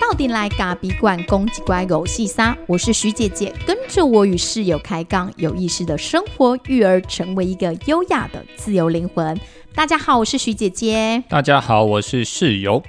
到底来咖比馆公鸡乖狗细沙，我是徐姐姐，跟着我与室友开杠，有意识的生活，育儿，成为一个优雅的自由灵魂。大家好，我是徐姐姐。大家好，我是室友。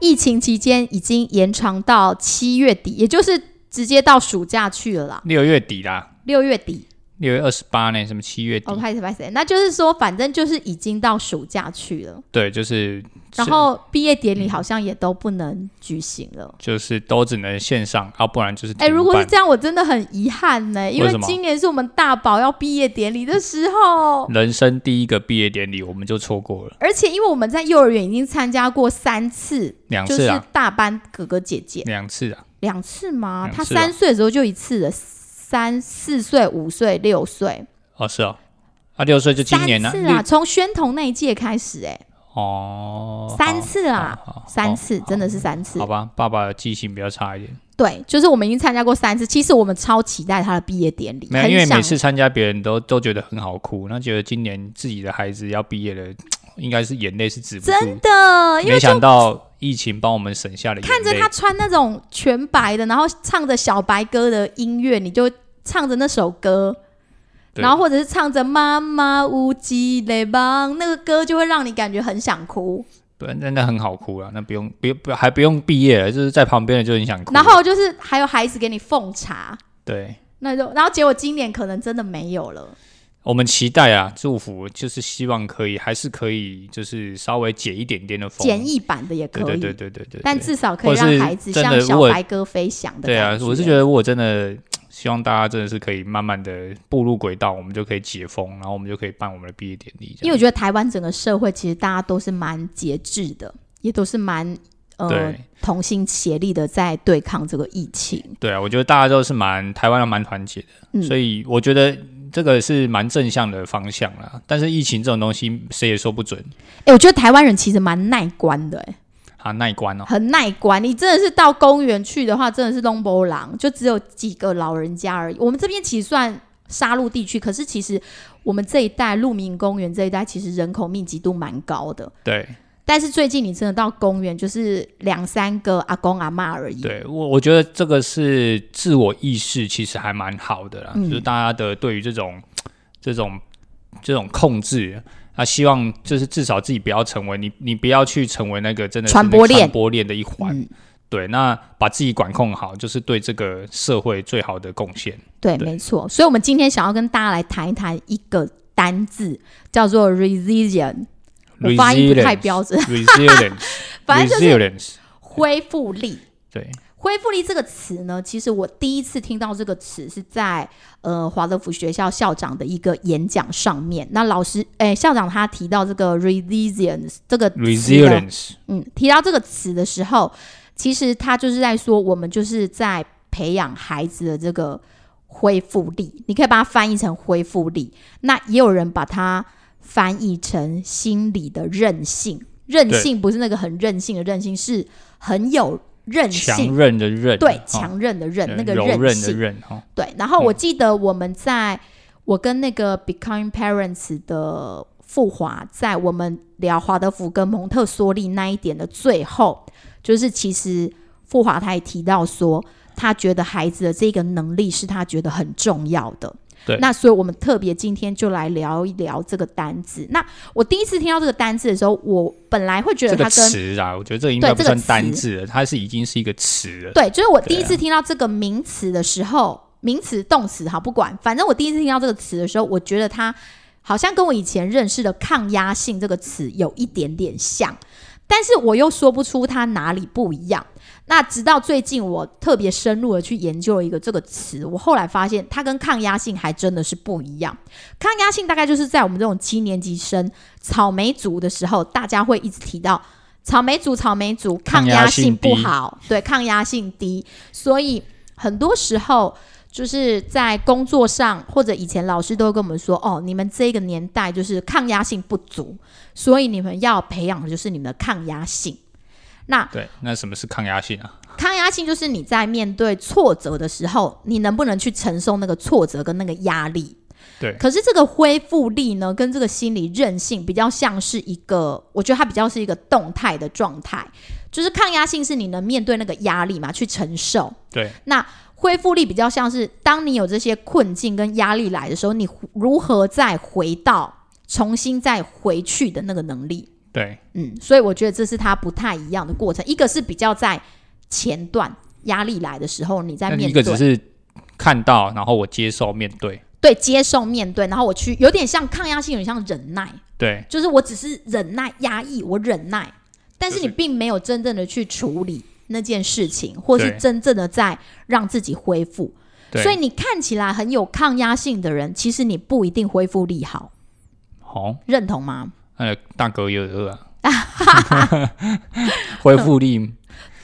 疫情期间已经延长到七月底，也就是直接到暑假去了啦。六月底啦，六月底，六月二十八呢？什么七月底？哦，拍谁拍谁？那就是说，反正就是已经到暑假去了。对，就是，然后毕业典礼好像也都不能举行了。就是都只能线上，要、不然就是哎、如果是这样，我真的很遗憾呢，因为今年是我们大宝要毕业典礼的时候，人生第一个毕业典礼，我们就错过了而且因为我们在幼儿园已经参加过三次，就是两次啊，大班哥哥姐姐两次啊，两次吗？他两次啊三岁的时候就一次了，三四岁、五岁、六岁，哦是哦，啊六岁就今年呢、三次啊，从宣统那一届开始、哎，哦，三次啊三次，真的是三次好。吧，爸爸的记性比较差一点，对，就是我们已经参加过三次。其实我们超期待他的毕业典礼，没有，因为每次参加别人都都觉得很好哭，那觉得今年自己的孩子要毕业了，应该是眼泪是止不住，真的，没想到疫情帮我们省下了看着他穿那种全白的，然后唱着小白歌的音乐，你就唱着那首歌，然后或者是唱着“妈妈无极泪帮”，那个歌就会让你感觉很想哭。对，真的很好哭啊！那不用，不用，不还不用毕业了，就是在旁边的就很想哭。然后就是还有孩子给你奉茶，对，那就然后结果今年可能真的没有了。我们期待啊，祝福就是希望可以，还是可以，就是稍微解一点点的风。简易版的也可以，对对对对对对。但至少可以让孩子像小白鸽飞翔的对啊我是觉得，如果真的希望大家真的是可以慢慢的步入轨道，我们就可以解封，然后我们就可以办我们的毕业典礼。因为我觉得台湾整个社会其实大家都是蛮节制的，也都是蛮呃同心协力的在对抗这个疫情。对啊，我觉得大家都是蛮台湾人蛮团结的，嗯所以我觉得这个是蛮正向的方向啦。但是疫情这种东西谁也说不准哎、我觉得台湾人其实蛮耐关的、哎，啊，耐关哦。很耐关。你真的是到公园去的话，真的是东波狼，就只有几个老人家而已。我们这边其实算沙鹿地区，可是其实我们这一带鹿鸣公园这一带其实人口密集度蛮高的。对但是最近你真的到公园，就是两三个阿公阿妈而已。对，我我觉得这个是自我意识，其实还蛮好的啦。嗯就是大家的对于这种这种这种控制。啊，希望就是至少自己不要成为你，你不要去成为那个真的传播链传播链的一环。嗯对，那把自己管控好，就是对这个社会最好的贡献。对，对没错。所以，我们今天想要跟大家来谈一谈一个单字，叫做 resilient。我发音不太标准 resilience，反正就是 resilience，恢复力。对，恢复力这个词呢，其实我第一次听到这个词是在呃华德福学校校长的一个演讲上面。那老师，哎，校长他提到这个 resilience 这个 resilience，嗯，提到这个词的时候，其实他就是在说，我们就是在培养孩子的这个恢复力。你可以把它翻译成恢复力，那也有人把它翻译成心理的韧性。韧性不是那个很任性的韧性，是很有韧强性。韧的韧，对，哦强韧的韧，对那个柔韧的性。韧，哦，对，然后我嗯记得我们在、我跟那个 Becoming Parents 的富华，在我们聊华德福跟蒙特梭利那一点的最后，就是其实富华他也提到说，他觉得孩子的这个能力是他觉得很重要的。对那所以我们特别今天就来聊一聊这个单字。那我第一次听到这个单字的时候，我本来会觉这个得它跟词啊，我觉得这应该不算单字了，它是已经是一个词了。对，就是我第一次听到这个名词的时候，名词、动词，好不管，反正我第一次听到这个词的时候，我觉得它好像跟我以前认识的抗压性这个词有一点点像，但是我又说不出它哪里不一样。那直到最近，我特别深入的去研究了一个这个词，我后来发现它跟抗压性还真的是不一样。抗压性大概就是在我们这种七年级生草莓族的时候，大家会一直提到草莓族，草莓族抗压性不好，对，抗压性低，所以很多时候就是在工作上，或者以前老师都会跟我们说，哦，你们这个年代就是抗压性不足，所以你们要培养的就是你们的抗压性。那对，那什么是抗压性啊？抗压性就是你在面对挫折的时候，你能不能去承受那个挫折跟那个压力？对可是这个恢复力呢，跟这个心理韧性比较像是一个，我觉得它比较是一个动态的状态。就是抗压性是你能面对那个压力嘛，去承受。对那恢复力比较像是当你有这些困境跟压力来的时候，你如何再回到重新再回去的那个能力。对。嗯，所以我觉得这是它不太一样的过程。一个是比较在前段压力来的时候，你在面对，一个只是看到，然后我接受面对，对接受面对，然后我去有点像抗压性，有点像忍耐，对。就是我只是忍耐压抑，我忍耐，但是你并没有真正的去处理那件事情，或是真正的在让自己恢复。所以你看起来很有抗压性的人，其实你不一定恢复力好，好，认同吗？呃，大哥有饿啊，恢复力，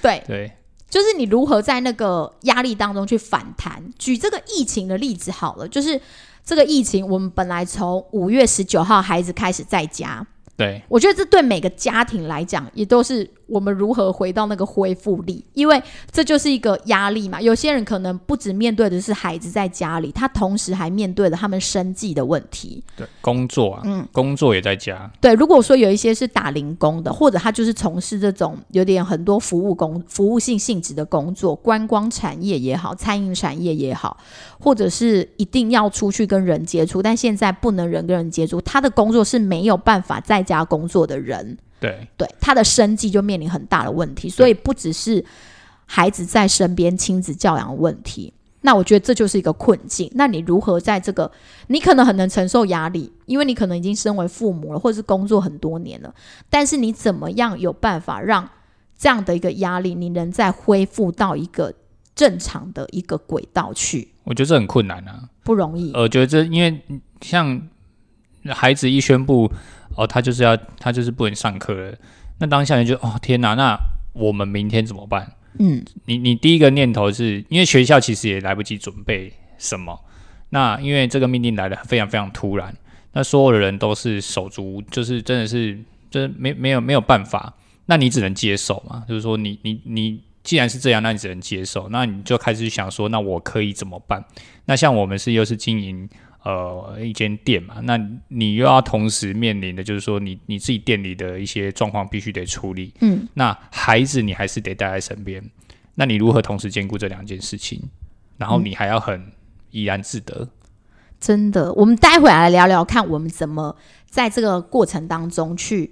对，对。就是你如何在那个压力当中去反弹。举这个疫情的例子好了，就是这个疫情，我们本来从五月十九号孩子开始在家，对我觉得这对每个家庭来讲，也都是我们如何回到那个恢复力，因为这就是一个压力嘛。有些人可能不止面对的是孩子在家里，他同时还面对了他们生计的问题。对，工作啊，嗯工作也在家，对，如果说有一些是打零工的，或者他就是从事这种有点很多服务工、服务性性质的工作，观光产业也好，餐饮产业也好，或者是一定要出去跟人接触，但现在不能人跟人接触，他的工作是没有办法在家工作的人。对对他的生计就面临很大的问题，所以不只是孩子在身边亲子教养的问题。那我觉得这就是一个困境。那你如何在这个，你可能很能承受压力，因为你可能已经身为父母了，或者是工作很多年了。但是你怎么样有办法让这样的一个压力，你能再恢复到一个正常的一个轨道去？我觉得这很困难啊。不容易。呃，我觉得这因为像孩子一宣布哦，他就是要他就是不能上课了，那当下你就哦天哪，那我们明天怎么办？嗯，你你第一个念头是因为学校其实也来不及准备什么，那因为这个命令来的非常非常突然，那所有的人都是手足，就是真的是就是没没有没有办法，那你只能接受嘛，就是说你你你既然是这样，那你只能接受，那你就开始想说，那我可以怎么办？那像我们是又是经营。呃，一间店嘛，那你又要同时面临的就是说你，你自己店里的一些状况必须得处理，嗯，那孩子你还是得带在身边，那你如何同时兼顾这两件事情？然后你还要很怡然自得。真的，我们待会来聊聊看，我们怎么在这个过程当中去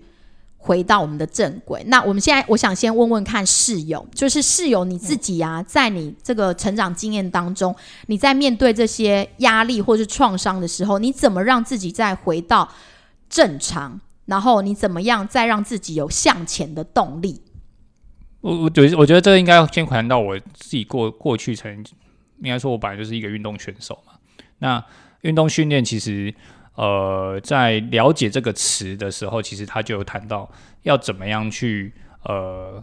回到我们的正轨。那我们现在，我想先问问看室友，就是室友你自己啊，在你这个成长经验当中，你在面对这些压力或是创伤的时候，你怎么让自己再回到正常？然后你怎么样再让自己有向前的动力？我我觉得我觉得这个应该要先谈到我自己过过去曾应该说，我本来就是一个运动选手嘛。那运动训练其实呃，在了解这个词的时候，其实他就有谈到要怎么样去呃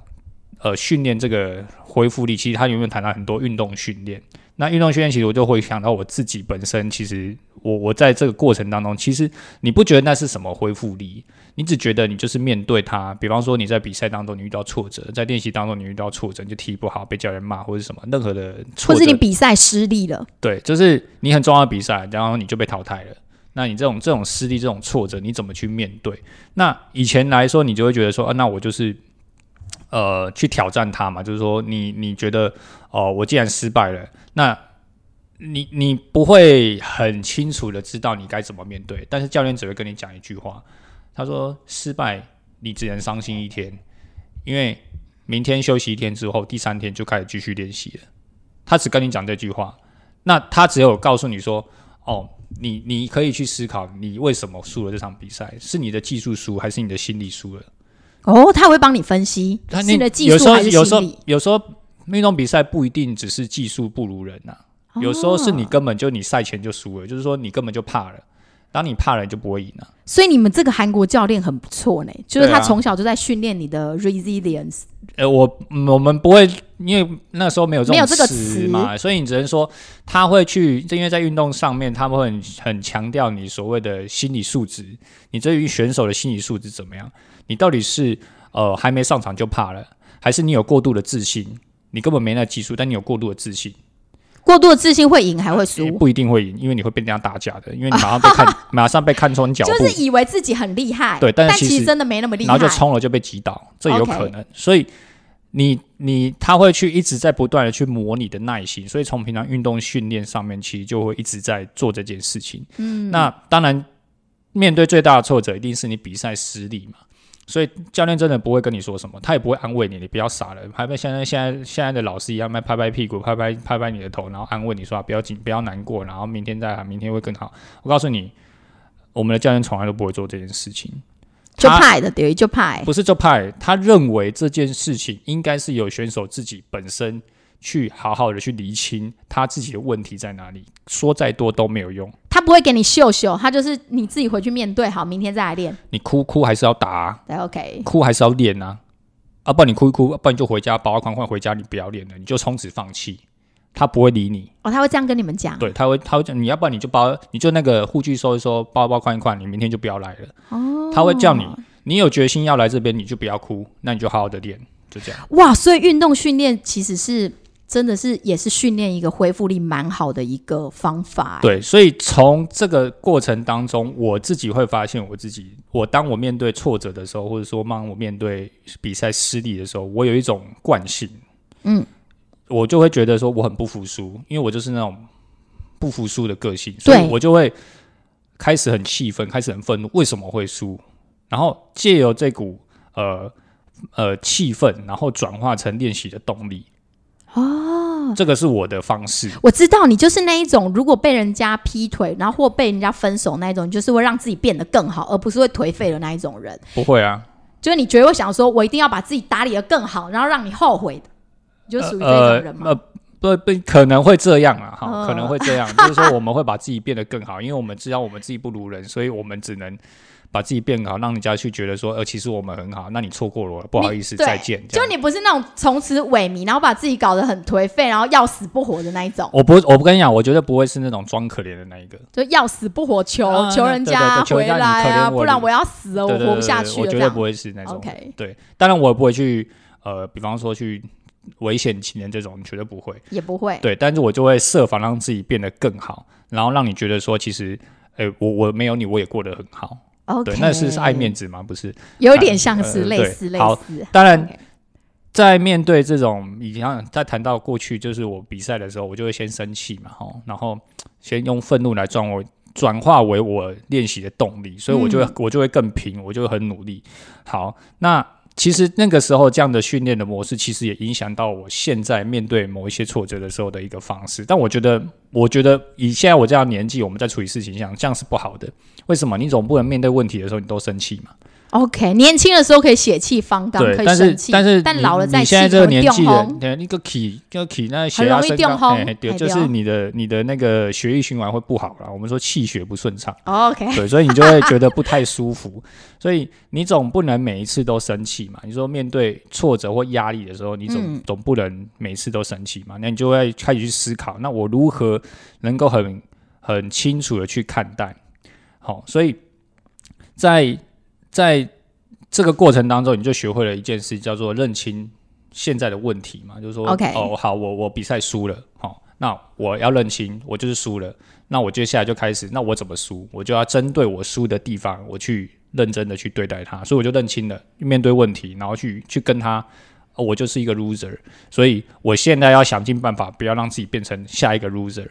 呃训练这个恢复力。其实他有没有谈到很多运动训练？那运动训练其实我就会想到我自己本身，其实我我在这个过程当中，其实你不觉得那是什么恢复力？你只觉得你就是面对它，比方说你在比赛当中你遇到挫折，在练习当中你遇到挫折，你就踢不好，被教练骂或者什么，任何的挫折或是你，比赛失利了，对，就是你很重要的比赛，然后你就被淘汰了。那你这种这种失利、这种挫折，你怎么去面对？那以前来说，你就会觉得说，啊，那我就是呃去挑战它嘛，就是说你你觉得哦、我既然失败了，那你你不会很清楚的知道你该怎么面对，但是教练只会跟你讲一句话，他说失败你只能伤心一天，因为明天休息一天之后，第三天就开始继续练习了。他只跟你讲这句话，那他只有告诉你说，哦，你你可以去思考，你为什么输了这场比赛，是你的技术输还是你的心理输了？哦，他会帮你分析他是你的技有时候术还是有时候。有时候运动比赛不一定只是技术不如人呐、有时候是你哦根本就你赛前就输了，就是说你根本就怕了。当你怕了，你就不会赢了、所以你们这个韩国教练很不错呢，就是他从小就在训练你的 resilience。呃，我嗯我们不会，因为那时候没有这个词嘛，所以你只能说他会去，因为在运动上面，他们会很很强调你所谓的心理素质，你对于选手的心理素质怎么样？你到底是呃还没上场就怕了，还是你有过度的自信？你根本没那技术，但你有过度的自信。过度的自信会赢还会输？不一定会赢，因为你会被人家打假的，因为你马上被看，马上被看穿脚步，就是以为自己很厉害，对但是其实其实真的没那么厉害。然后就冲了就被击倒，这有可能。所以你你他会去一直在不断的去磨你的耐心，所以从平常运动训练上面，其实就会一直在做这件事情。嗯，那当然面对最大的挫折，一定是你比赛失利嘛。所以教练真的不会跟你说什么，他也不会安慰你，你不要傻了，还被现在现在现在的老师一样，拍拍屁股，拍拍拍拍你的头，然后安慰你说、啊、不要紧，不要难过，然后明天再来，明天会更好。我告诉你，我们的教练从来都不会做这件事情。就派的，对，就派。不是就派，他认为这件事情应该是有选手自己本身去好好的去厘清他自己的问题在哪里，说再多都没有用。他不会给你秀秀，他就是你自己回去面对好，明天再来练。你哭哭还是要打、啊，对，OK，哭还是要练啊，啊，不然你哭一哭，不然你就回家包包款款回家，你不要练了，你就从此放弃，他不会理你。哦，他会这样跟你们讲。对，他会他会讲，你要不然你就包，你就那个护具收一收，包包款一款，你明天就不要来了。哦，他会叫你，你有决心要来这边，你就不要哭，那你就好好的练，就这样。哇，所以运动训练其实是真的是也是训练一个恢复力蛮好的一个方法。，对，所以从这个过程当中，我自己会发现我自己，我当我面对挫折的时候，或者说当我面对比赛失利的时候，我有一种惯性，嗯，我就会觉得说我很不服输，因为我就是那种不服输的个性，所以对我就会开始很气愤，开始很愤怒，为什么会输？然后借由这股呃呃气愤，然后转化成练习的动力。哦，这个是我的方式。我知道你就是那一种，如果被人家劈腿，然后或被人家分手那一种，你就是会让自己变得更好，而不是会颓废的那一种人。不会啊，就是你觉得我想说，我一定要把自己打理的更好，然后让你后悔的，你就属于这种人吗？呃，不不，可能会这样啊，哈，嗯可能会这样，就是说我们会把自己变得更好，因为我们知道我们自己不如人，所以我们只能把自己变好，让人家去觉得说，呃，其实我们很好，那你错过了我，不好意思，再见。就你不是那种从此萎靡，然后把自己搞得很颓废，然后要死不活的那一种，我不，我不跟你讲，我绝对不会是那种装可怜的那一个。就要死不活求、啊求人家回来啊，不然我要死了，我活不下去了。绝对不会是那种。OK 对，当然我也不会去，呃，比方说去危险情人这种，绝对不会。也不会。对，但是我就会设法让自己变得更好，然后让你觉得说，其实，呃，我我没有你，我也过得很好。对，那是是爱面子吗？不是。有一点像是呃类似类似好似。当然在面对这种，以前在谈到过去，就是我比赛的时候，我就会先生气嘛，吼，然后先用愤怒来转我转化为我练习的动力，所以我就会、嗯我就会更拼，我就会很努力。好，那其实那个时候这样的训练的模式，其实也影响到我现在面对某一些挫折的时候的一个方式。但我觉得，我觉得以现在我这样年纪，我们在处理事情上，这样是不好的。为什么？你总不能面对问题的时候你都生气嘛？OK，年轻的时候可以血气方刚，可，以对但是生气，但是但老了再气你现在这个年纪的，那个体那个体那血压升高，对，哎对就是你的你的那个血液循环会不好了。我们说气血不顺畅，OK，对，所以你就会觉得不太舒服。所以你总不能每一次都生气嘛？你说面对挫折或压力的时候，你总、嗯总不能每次都生气嘛？那你就会开始去思考，那我如何能够很很清楚的去看待？好，所以在在这个过程当中，你就学会了一件事，叫做认清现在的问题嘛，就是说 OK 哦，好，我我比赛输了，好、那我要认清，我就是输了。那我接下来就开始，那我怎么输？我就要针对我输的地方，我去认真的去对待它。所以我就认清了，面对问题，然后去去跟他、哦我就是一个 loser，所以我现在要想尽办法，不要让自己变成下一个 loser。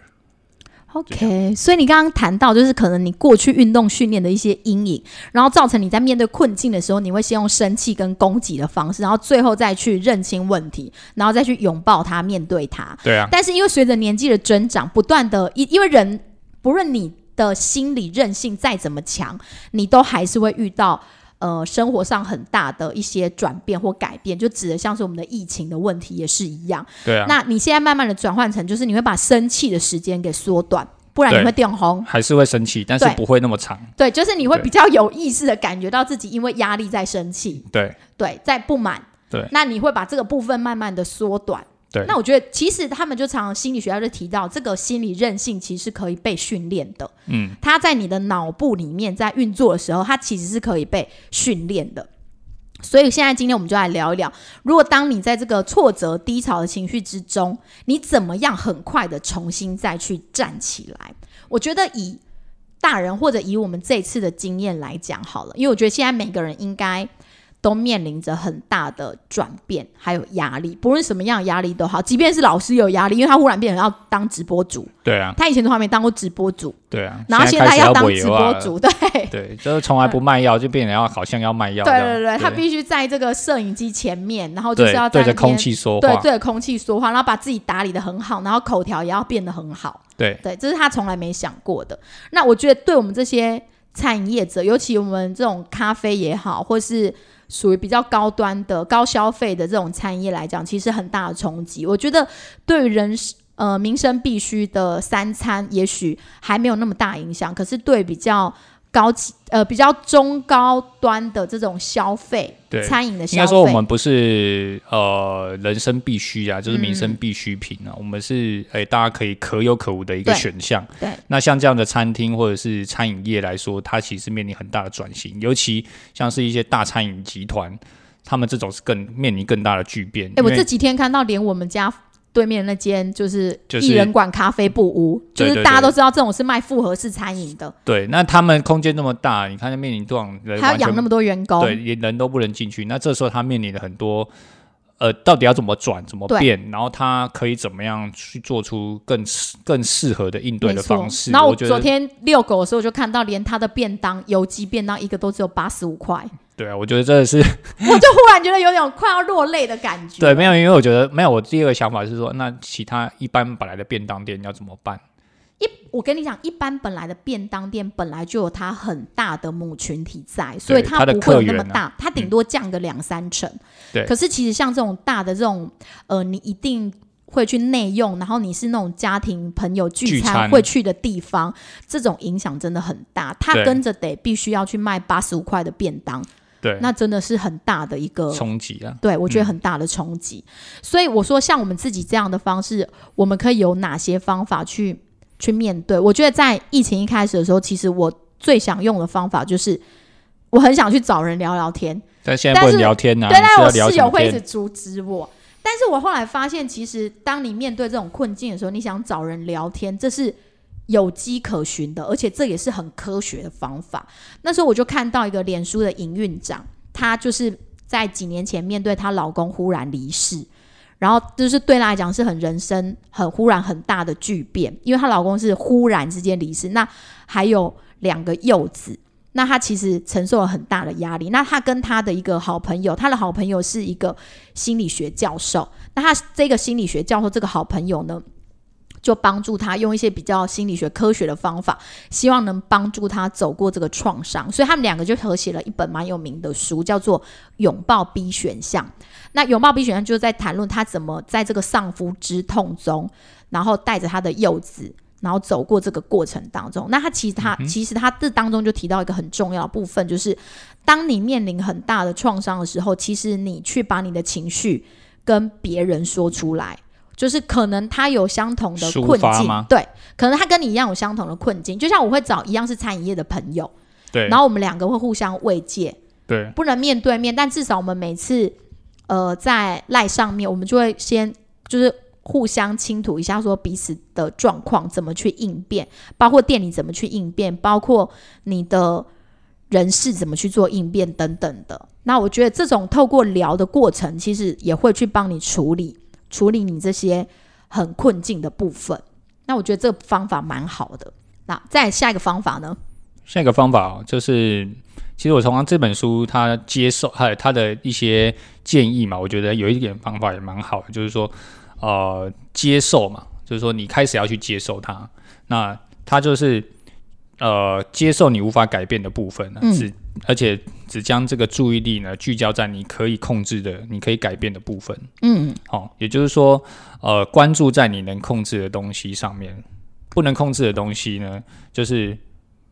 OK，所以你刚刚谈到，就是可能你过去运动训练的一些阴影，然后造成你在面对困境的时候，你会先用生气跟攻击的方式，然后最后再去认清问题，然后再去拥抱它、面对它。对啊，但是因为随着年纪的增长，不断的，因因为人不论你的心理韧性再怎么强，你都还是会遇到呃生活上很大的一些转变或改变，就指的像是我们的疫情的问题也是一样。对啊，那你现在慢慢的转换成，就是你会把生气的时间给缩短，不然你会电红。还是会生气，但是不会那么长。对，就是你会比较有意识的感觉到自己因为压力在生气，对对，在不满。对那你会把这个部分慢慢的缩短。对那我觉得其实他们就常常心理学家就提到，这个心理韧性其实是可以被训练的。嗯，它在你的脑部里面在运作的时候，它其实是可以被训练的。所以现在今天我们就来聊一聊，如果当你在这个挫折低潮的情绪之中，你怎么样很快的重新再去站起来？我觉得以大人或者以我们这次的经验来讲好了，因为我觉得现在每个人应该。都面临着很大的转变，还有压力。不论什么样的压力都好，即便是老师有压力，因为他忽然变成要当直播主。对啊，他以前从来没当过直播主。对啊，然后现在要当直播主，对 对，就是从来不卖药，就变成要好像要卖药。对对对，他必须在这个摄影机前面，然后就是要对着空气说话，对对着空气说话，然后把自己打理的很好，然后口条也要变得很好。对对，这是他从来没想过的。那我觉得，对我们这些餐饮业者，尤其我们这种咖啡也好，或是属于比较高端的高消费的这种餐业来讲，其实很大的冲击。我觉得对人呃民生必须的三餐，也许还没有那么大影响，可是对比较。高级呃比较中高端的这种消费，对餐饮的消费，应该说我们不是呃人生必须啊，就是民生必需品啊，我们是哎大家可以可有可无的一个选项。对，那像这样的餐厅或者是餐饮业来说，它其实面临很大的转型，尤其像是一些大餐饮集团，他们这种是更面临更大的巨变。哎，我这几天看到连我们家。对面那间就是艺人馆咖啡布屋，就是大家都知道这种是卖复合式餐饮的。对，那他们空间那么大，你看他面临多少人，还要养那么多员工，对，连人都不能进去。那这时候他面临了很多，呃，到底要怎么转，怎么变，然后他可以怎么样去做出更更适合的应对的方式。然后我昨天遛狗的时候就看到，连他的便当有机便当一个都只有八十五块。对啊，我觉得真的是，我就忽然觉得有点快要落泪的感觉。对，没有，因为我觉得没有。我第二个想法是说，那其他一般本来的便当店要怎么办？一，我跟你讲，一般本来的便当店本来就有它很大的母群体在，所以它不会有那么大，它顶多降个两三成。对。可是其实像这种大的这种，呃，你一定会去内用，然后你是那种家庭朋友聚餐会去的地方，这种影响真的很大。它跟着得必须要去卖八十五块的便当。对，那真的是很大的一个冲击啊！对，我觉得很大的冲击。所以我说，像我们自己这样的方式，我们可以有哪些方法去去面对？我觉得在疫情一开始的时候，其实我最想用的方法就是，我很想去找人聊聊天。但现在不能聊天呐，对，但我室友会一直阻止我。但是我后来发现，其实当你面对这种困境的时候，你想找人聊天，这是。有机可循的，而且这也是很科学的方法。那时候我就看到一个脸书的营运长，她就是在几年前面对她老公忽然离世，然后就是对她来讲是很人生很忽然很大的巨变，因为她老公是忽然之间离世，那还有两个幼子，那她其实承受了很大的压力。那她跟她的一个好朋友，她的好朋友是一个心理学教授，那她这个心理学教授这个好朋友呢？就帮助他用一些比较心理学科学的方法，希望能帮助他走过这个创伤。所以他们两个就合写了一本蛮有名的书，叫做《拥抱 B 选项》。那拥抱 B 选项就是在谈论他怎么在这个丧夫之痛中，然后带着他的幼子，然后走过这个过程当中。那他其实他其实他这当中就提到一个很重要的部分，就是当你面临很大的创伤的时候，其实你去把你的情绪跟别人说出来。就是可能他有相同的困境，对，可能他跟你一样有相同的困境。就像我会找一样是餐饮业的朋友，对，然后我们两个会互相慰藉，对，不能面对面，但至少我们每次呃在赖上面，我们就会先就是互相倾吐一下，说彼此的状况怎么去应变，包括店里怎么去应变，包括你的人事怎么去做应变等等的。那我觉得这种透过聊的过程，其实也会去帮你处理。处理你这些很困境的部分，那我觉得这方法蛮好的。那再下一个方法呢？下一个方法就是，其实我从这本书他接受还有他的一些建议嘛，我觉得有一点方法也蛮好的，就是说，呃，接受嘛，就是说你开始要去接受它。那它就是。呃，接受你无法改变的部分，只而且只将这个注意力呢聚焦在你可以控制的、你可以改变的部分。嗯，好，也就是说，呃，关注在你能控制的东西上面，不能控制的东西呢，就是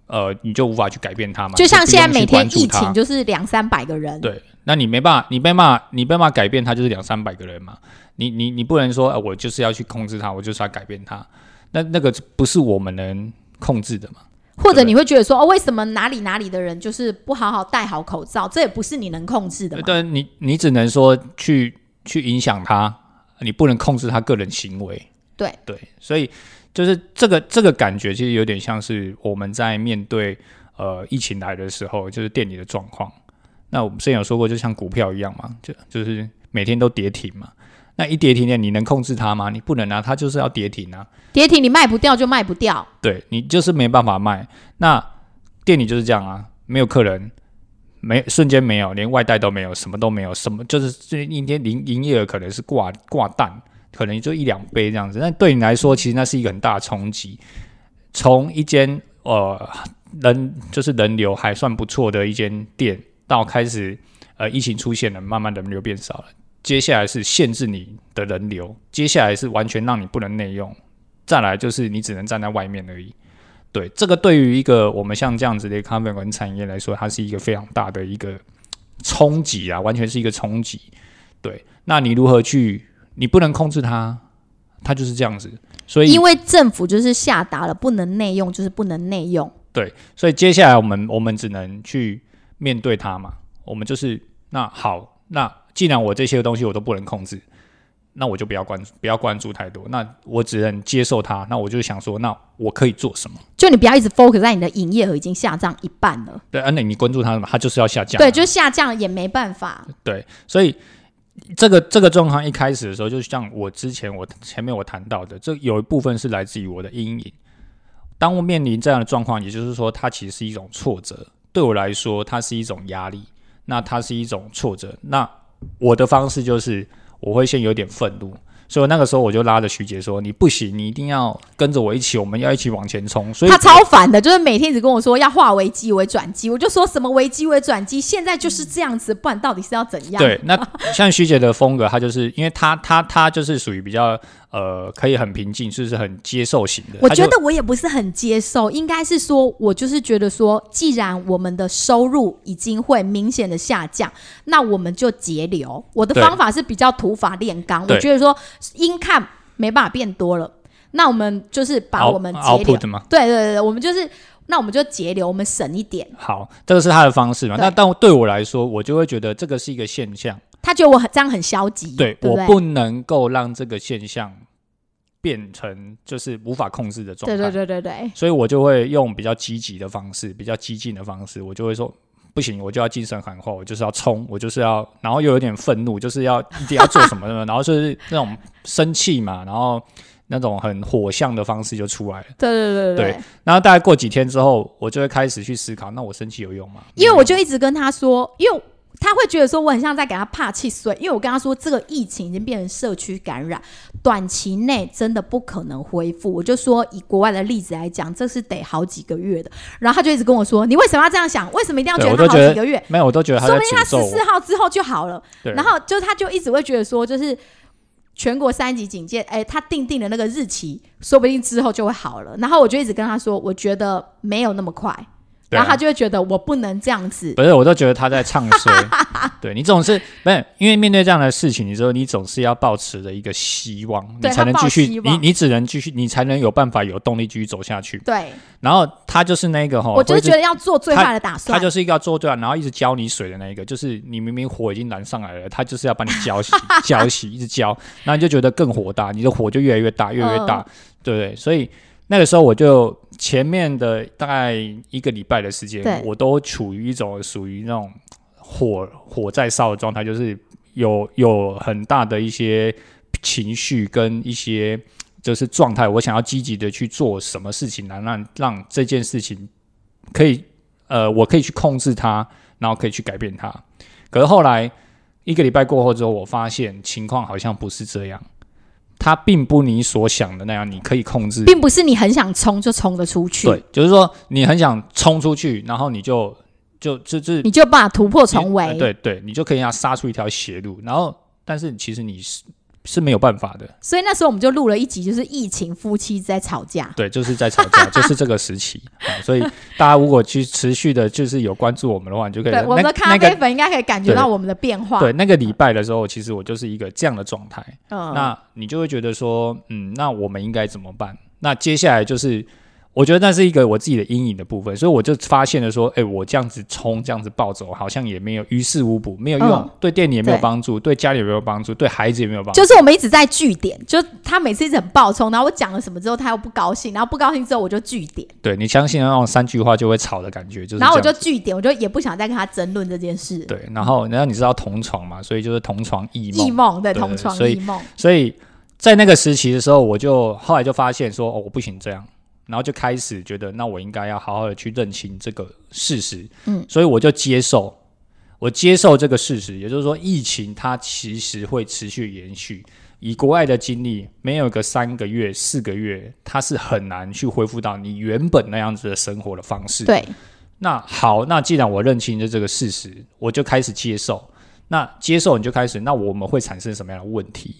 呃，你就无法去改变他嘛。就像现在每天疫情就是两三百个人，对，那你没办法，你没办法，你没办法改变他，就是两三百个人嘛。你你你不能说，我就是要去控制他，我就是要改变他，那那个不是我们能控制的嘛。或者你会觉得说，哦，为什么哪里哪里的人就是不好好戴好口罩？这也不是你能控制的嘛。对，你你只能说去去影响他，你不能控制他个人行为。对对，所以就是这个这个感觉，其实有点像是我们在面对呃疫情来的时候，就是店里的状况。那我们之前有说过，就像股票一样嘛，就就是每天都跌停嘛。那一跌停呢，你能控制它吗？你不能啊，它就是要跌停啊。跌停你卖不掉就卖不掉，对你就是没办法卖。那店里就是这样啊，没有客人，没瞬间没有，连外带都没有，什么都没有，什么就是这一天营营业额可能是挂挂蛋，可能就一两杯这样子。那对你来说，其实那是一个很大的冲击。从一间呃人就是人流还算不错的一间店，到开始呃疫情出现了，慢慢人流变少了。接下来是限制你的人流，接下来是完全让你不能内用，再来就是你只能站在外面而已。对，这个对于一个我们像这样子的咖啡馆产业来说，它是一个非常大的一个冲击啊，完全是一个冲击。对，那你如何去？你不能控制它，它就是这样子。所以，因为政府就是下达了不能内用，就是不能内用。对，所以接下来我们我们只能去面对它嘛。我们就是那好，那。既然我这些东西我都不能控制，那我就不要关注，不要关注太多。那我只能接受它。那我就想说，那我可以做什么？就你不要一直 focus 在你的营业额已经下降一半了。对，而那你关注它什么？它就是要下降。对，就下降也没办法。对，所以这个这个状况一开始的时候，就像我之前我前面我谈到的，这有一部分是来自于我的阴影。当我面临这样的状况，也就是说，它其实是一种挫折。对我来说，它是一种压力。那它是一种挫折。那我的方式就是，我会先有点愤怒，所以那个时候我就拉着徐杰说：“你不行，你一定要跟着我一起，我们要一起往前冲。”所以他超烦的，就是每天一直跟我说要化危机为转机，我就说什么危机为转机，现在就是这样子，不然到底是要怎样？对，那像徐姐的风格，她就是因为她她她就是属于比较。呃，可以很平静，就是很接受型的。我觉得我也不是很接受，应该是说，我就是觉得说，既然我们的收入已经会明显的下降，那我们就节流。我的方法是比较土法炼钢，我觉得说，应看没办法变多了，那我们就是把我们节流。对对对，我们就是那我们就节流，我们省一点。好，这个是他的方式嘛？那但对我来说，我就会觉得这个是一个现象。他觉得我很这样很消极，对我不能够让这个现象变成就是无法控制的状态。对对对对对，所以我就会用比较积极的方式，比较激进的方式，我就会说不行，我就要精神喊话，我就是要冲，我就是要，然后又有点愤怒，就是要一定要做什么什么，然后就是那种生气嘛，然后那种很火象的方式就出来了。对对对对，然后大概过几天之后，我就会开始去思考，那我生气有用吗？因为我就一直跟他说，因为。他会觉得说我很像在给他怕气水，因为我跟他说这个疫情已经变成社区感染，短期内真的不可能恢复。我就说以国外的例子来讲，这是得好几个月的。然后他就一直跟我说：“你为什么要这样想？为什么一定要觉得好几个月？没有，我都觉得说不定他十四号之后就好了。然后就他就一直会觉得说，就是全国三级警戒，哎，他定定的那个日期，说不定之后就会好了。然后我就一直跟他说，我觉得没有那么快。”然后他就会觉得我不能这样子，不是，我都觉得他在唱衰。对你总是不是因为面对这样的事情，你说你总是要保持着一个希望，你才能继续，你你只能继续，你才能有办法有动力继续走下去。对。然后他就是那个哈，我就是觉得要做最坏的打算。他就是一个要做最坏，然后一直浇你水的那一个，就是你明明火已经燃上来了，他就是要把你浇熄，浇熄，一直浇，然后你就觉得更火大，你的火就越来越大，越来越大，对不对？所以那个时候我就。前面的大概一个礼拜的时间，我都处于一种属于那种火火在烧的状态，就是有有很大的一些情绪跟一些就是状态，我想要积极的去做什么事情来让让这件事情可以呃，我可以去控制它，然后可以去改变它。可是后来一个礼拜过后之后，我发现情况好像不是这样。它并不你所想的那样，你可以控制，并不是你很想冲就冲得出去。对，就是说你很想冲出去，然后你就就就就你就把突破重围。对对，你就可以让杀出一条血路。然后，但是其实你是。是没有办法的，所以那时候我们就录了一集，就是疫情夫妻在吵架。对，就是在吵架，就是这个时期。所以大家如果去持续的，就是有关注我们的话，你就可以。对，我们的咖啡粉应该可以感觉到我们的变化。对，那个礼拜的时候，其实我就是一个这样的状态。嗯，那你就会觉得说，嗯，那我们应该怎么办？那接下来就是我觉得那是一个我自己的阴影的部分，所以我就发现了说，哎、我这样子冲，这样子暴走，好像也没有于事无补，没有用，嗯对店里也没有对。帮助，对家里也没有帮助，对孩子也没有帮助。就是我们一直在据点，就他每次一直很暴冲，然后我讲了什么之后，他又不高兴，然后不高兴之后我就据点，对你相信那种三句话就会吵的感觉，就是然后我就据点，我就也不想再跟他争论这件事。对，然后然后你知道同床嘛，所以就是同床异梦。异，梦对对同床异梦，所以在那个时期的时候，我就后来就发现说，哦，我不行这样，然后就开始觉得，那我应该要好好的去认清这个事实，嗯，所以我就接受，我接受这个事实，也就是说，疫情它其实会持续延续。以国外的经历，没有个三个月、四个月，它是很难去恢复到你原本那样子的生活的方式。对，那好，那既然我认清了这个事实，我就开始接受。那接受你就开始，那我们会产生什么样的问题？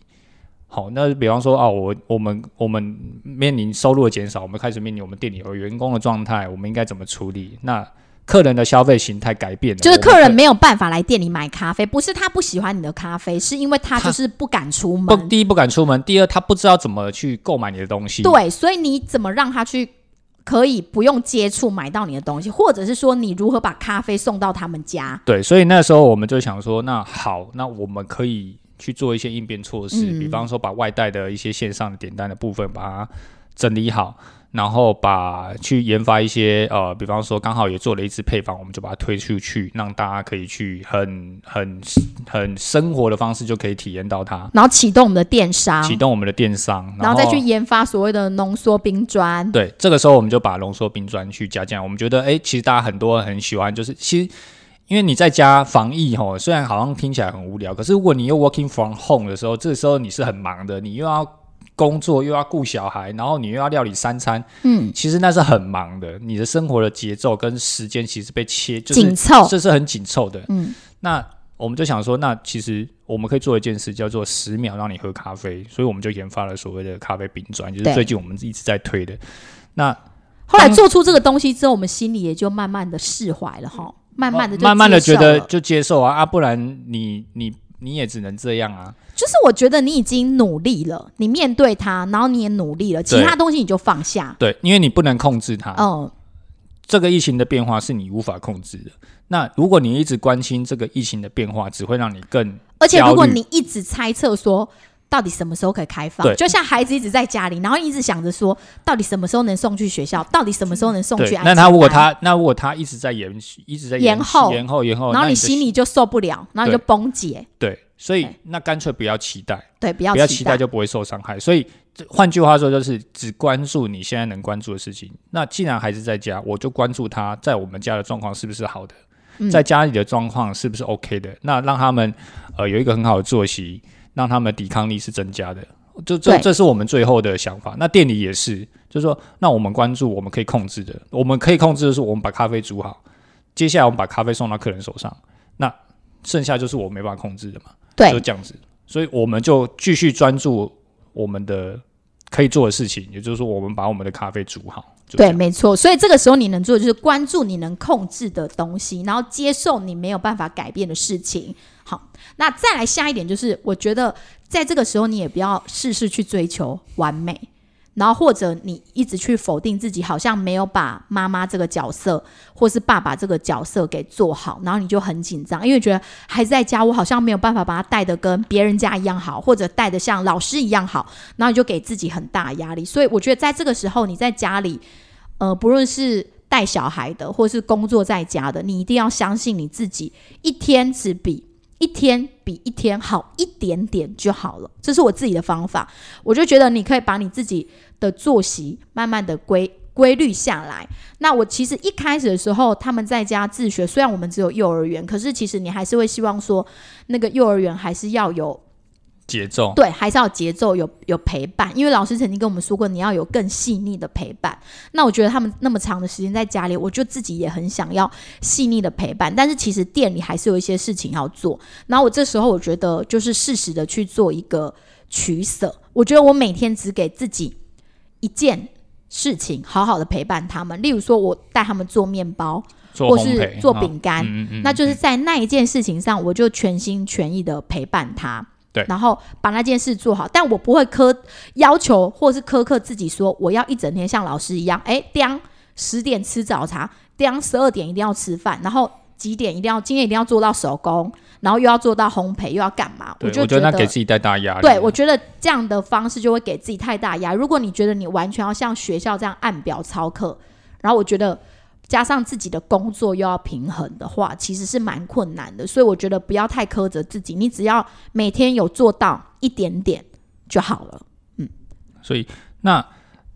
好，那比方说啊，我我们我们面临收入的减少，我们开始面临我们店里有员工的状态，我们应该怎么处理？那客人的消费形态改变了，就是客人没有办法来店里买咖啡，不是他不喜欢你的咖啡，是因为他他就是不敢出门不，门。第一不敢出门，第二他不知道怎么去购买你的东西。对，所以你怎么让他去可以不用接触买到你的东西，或者是说你如何把咖啡送到他们家？对，所以那时候我们就想说，那好，那我们可以去做一些应变措施，嗯比方说把外带的一些线上的点单的部分把它整理好，然后把去研发一些呃，比方说刚好也做了一支配方，我们就把它推出去，让大家可以去很很很生活的方式就可以体验到它，然后启动我们的电商，启动我们的电商，然后再去研发所谓的浓缩冰砖。对，这个时候我们就把浓缩冰砖去加进来。我们觉得，哎、其实大家很多人很喜欢，就是其实因为你在家防疫吼，虽然好像听起来很无聊，可是如果你又 working from home 的时候，这时候你是很忙的，你又要工作，又要顾小孩，然后你又要料理三餐，嗯，其实那是很忙的。你的生活的节奏跟时间其实被切，就是紧凑。这是很紧凑的。嗯，那我们就想说，那其实我们可以做一件事，叫做十秒让你喝咖啡，所以我们就研发了所谓的咖啡冰砖，就是最近我们一直在推的。那后来做出这个东西之后，我们心里也就慢慢的释怀了哈，慢慢的慢慢的觉得就接受啊啊，不然你你你也只能这样啊。就是我觉得你已经努力了，你面对它，然后你也努力了，其他东西你就放下。对，因为你不能控制它，嗯，这个疫情的变化是你无法控制的。那如果你一直关心这个疫情的变化，只会让你更而且如果你一直猜测说。到底什么时候可以开放对？就像孩子一直在家里，然后一直想着说，到底什么时候能送去学校？到底什么时候能送去。安那他如果他那如果他一直在延续，一直在延后延后延后，然后你心里就受不了，然后你就崩解。对，所以那干脆不要期待。对，不要不要期期待就不会受伤害。所以这换句话说，就是只关注你现在能关注的事情。那既然孩子在家，我就关注他在我们家的状况是不是好的，嗯在家里的状况是不是 OK 的。那让他们呃有一个很好的作息，让他们抵抗力是增加的。就这这是我们最后的想法。那店里也是，就是说，那我们关注我们可以控制的，我们可以控制的是我们把咖啡煮好，接下来我们把咖啡送到客人手上，那剩下就是我没办法控制的嘛。对就对这样子，所以我们就继续专注我们的可以做的事情，也就是说，我们把我们的咖啡煮好。对，没错。所以这个时候你能做的就是关注你能控制的东西，然后接受你没有办法改变的事情。好，那再来下一点就是，我觉得在这个时候你也不要事事去追求完美。然后或者你一直去否定自己，好像没有把妈妈这个角色或是爸爸这个角色给做好，然后你就很紧张，因为觉得孩子在家，我好像没有办法把他带的跟别人家一样好，或者带的像老师一样好，然后你就给自己很大压力。所以我觉得在这个时候，你在家里，呃，不论是带小孩的，或是工作在家的，你一定要相信你自己，一天只比一天比一天好一点点就好了。这是我自己的方法，我就觉得你可以把你自己的作息慢慢的规规律下来。那我其实一开始的时候，他们在家自学，虽然我们只有幼儿园，可是其实你还是会希望说，那个幼儿园还是要有节奏，对，还是要有节奏，有有陪伴。因为老师曾经跟我们说过，你要有更细腻的陪伴。那我觉得他们那么长的时间在家里，我就自己也很想要细腻的陪伴。但是其实店里还是有一些事情要做。然后我这时候我觉得就是适时的去做一个取舍。我觉得我每天只给自己一件事情，好好的陪伴他们。例如说，我带他们做面包，或是做饼干。嗯嗯嗯那就是在那一件事情上，我就全心全意的陪伴他。对然后把那件事做好。但我不会苛要求或是苛刻自己说，我要一整天像老师一样，哎，当十点吃早茶，当十二点一定要吃饭，然后几点一定要今天一定要做到手工，然后又要做到烘焙，又要干嘛？我，就我觉得那给自己太大压力。对，我觉得这样的方式就会给自己太大压力。如果你觉得你完全要像学校这样按表操课，然后我觉得加上自己的工作又要平衡的话，其实是蛮困难的。所以我觉得不要太苛责自己，你只要每天有做到一点点就好了。嗯所以那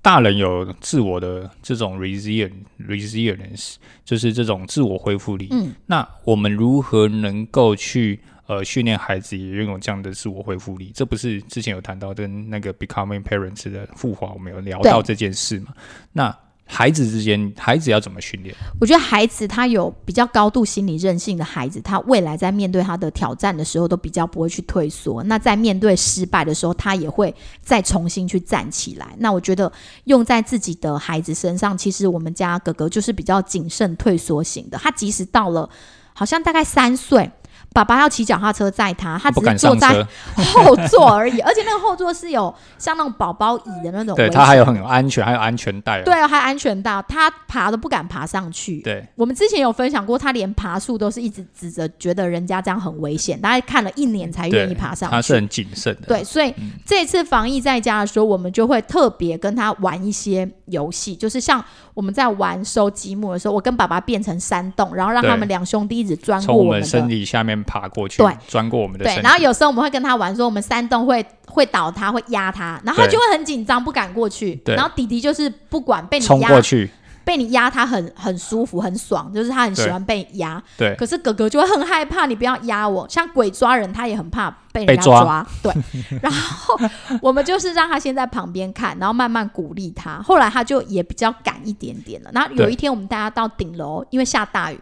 大人有自我的这种 resilient resilience，就是这种自我恢复力。嗯，那我们如何能够去呃训练孩子也拥有这样的自我恢复力？这不是之前有谈到跟那个 becoming parents 的复华，我们有聊到这件事嘛？那孩子之间，孩子要怎么训练？我觉得孩子他有比较高度心理韧性的孩子，他未来在面对他的挑战的时候，都比较不会去退缩。那在面对失败的时候，他也会再重新去站起来。那我觉得用在自己的孩子身上，其实我们家哥哥就是比较谨慎退缩型的。他即使到了好像大概三岁。爸爸要骑脚踏车载他，他只是坐在后座而已，而且那个后座是有像那种宝宝椅的那种对他还有很有安全，还有安全带、哦。对，还有安全带，他爬都不敢爬上去。对我们之前有分享过，他连爬树都是一直指着，觉得人家这样很危险，大概看了一年才愿意爬上去。他是很谨慎的。对，所以这次防疫在家的时候，我们就会特别跟他玩一些游戏，就是像我们在玩收积木的时候，我跟爸爸变成山洞，然后让他们两兄弟一直钻过我们我们的。身体下面爬过去，对，钻过我们的身对，然后有时候我们会跟他玩，说我们山洞会会倒他，会压他，然后他就会很紧张，不敢过去。对然后弟弟就是不管被你压冲过去，被你压他很很舒服很爽，就是他很喜欢被压。对可是哥哥就会很害怕，你不要压我。像鬼抓人，他也很怕被人家被抓对，然后我们就是让他先在旁边看，然后慢慢鼓励他。后来他就也比较敢一点点了。然后有一天我们带他到顶楼，因为下大雨，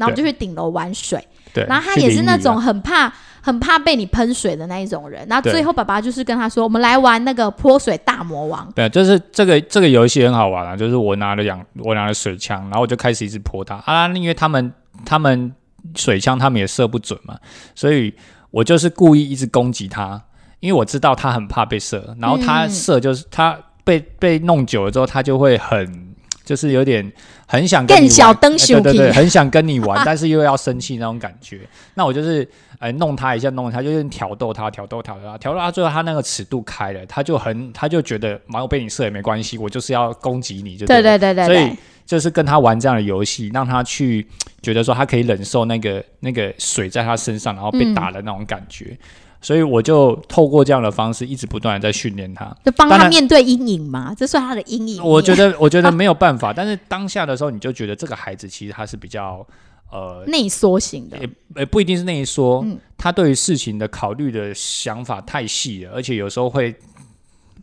然后我们就去顶楼玩水。对，然后他也是那种很怕、很怕被你喷水的那一种人。然后最后爸爸就是跟他说：“我们来玩那个泼水大魔王。对，就是这个这个游戏很好玩啊，就是我拿了两我拿了水枪，然后我就开始一直泼他啊，因为他们他们水枪他们也射不准嘛，所以我就是故意一直攻击他，因为我知道他很怕被射，然后他嗯射就是他被被弄久了之后，他就会很就是有点很想跟你玩。更小灯哎熊对对对，很想跟你玩，但是又要生气那种感觉。那我就是哎弄他一下，弄他，就是挑逗他，挑逗他，挑逗他，挑逗他，最后他那个尺度开了，他就很他就觉得，妈我被你射也没关系，我就是要攻击你，就对对对对对所以对，就是跟他玩这样的游戏，让他去觉得说他可以忍受那个那个水在他身上，然后被嗯。打的那种感觉。所以我就透过这样的方式，一直不断的在训练他。就帮他面对阴影嘛，这算他的阴影。我觉得，我觉得没有办法，但是当下的时候，你就觉得这个孩子其实他是比较呃，内缩型的，也也不一定是内缩，嗯他对于事情的考虑的想法太细了，而且有时候会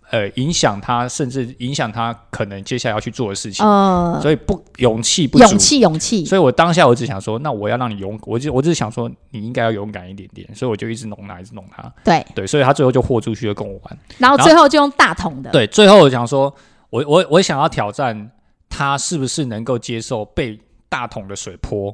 呃影响他，甚至影响他可能接下来要去做的事情，呃，所以不勇气不足。勇气，勇气，所以我当下我只想说，那我要让你勇，我就我只是想说你应该要勇敢一点点，所以我就一直弄他，一直弄他，对，对，所以他最后就豁出去了跟我玩。然后最后就用大桶的，对，最后我想说，我我我想要挑战他是不是能够接受被大桶的水泼，